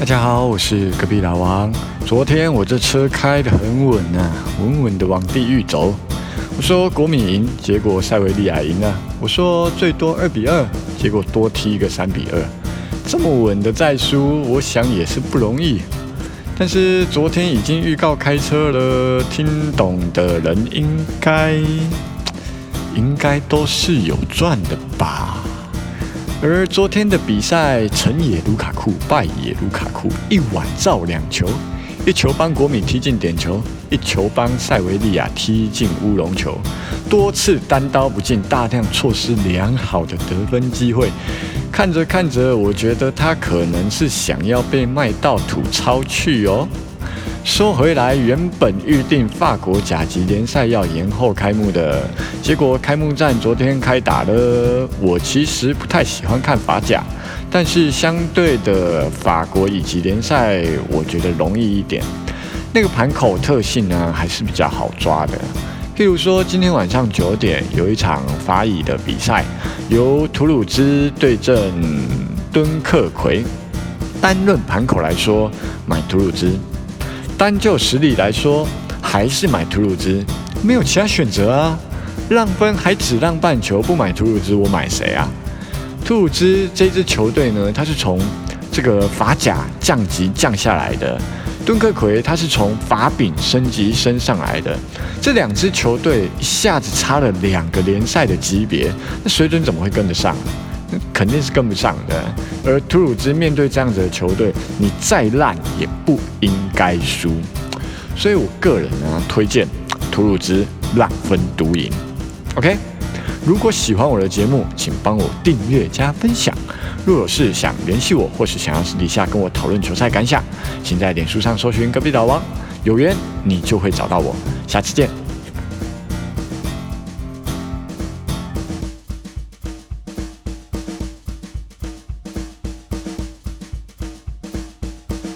大家好，我是隔壁老王。昨天我这车开得很稳啊，稳稳的往地狱走。我说国米赢，结果塞维利亚赢了。我说最多二比二，结果多踢一个三比二。这么稳的再输，我想也是不容易。但是昨天已经预告开车了，听懂的人应该应该都是有赚的吧。而昨天的比赛，成也卢卡库，败也卢卡库，一晚造两球，一球帮国米踢进点球，一球帮塞维利亚踢进乌龙球，多次单刀不进，大量错失良好的得分机会。看着看着，我觉得他可能是想要被卖到土超去哦。说回来，原本预定法国甲级联赛要延后开幕的，结果开幕战昨天开打了。我其实不太喜欢看法甲，但是相对的法国乙级联赛，我觉得容易一点。那个盘口特性呢，还是比较好抓的。譬如说，今天晚上九点有一场法乙的比赛，由图鲁兹对阵敦克奎。单论盘口来说，买图鲁兹。单就实力来说，还是买图鲁兹，没有其他选择啊。让分还只让半球，不买图鲁兹，我买谁啊？图鲁兹这支球队呢，它是从这个法甲降级降下来的，敦刻奎他是从法丙升级升上来的，这两支球队一下子差了两个联赛的级别，那水准怎么会跟得上？肯定是跟不上的，而图鲁兹面对这样子的球队，你再烂也不应该输，所以我个人呢推荐图鲁兹烂分独赢。OK，如果喜欢我的节目，请帮我订阅加分享。若有事想联系我，或是想要私底下跟我讨论球赛感想，请在脸书上搜寻隔壁老王，有缘你就会找到我。下次见。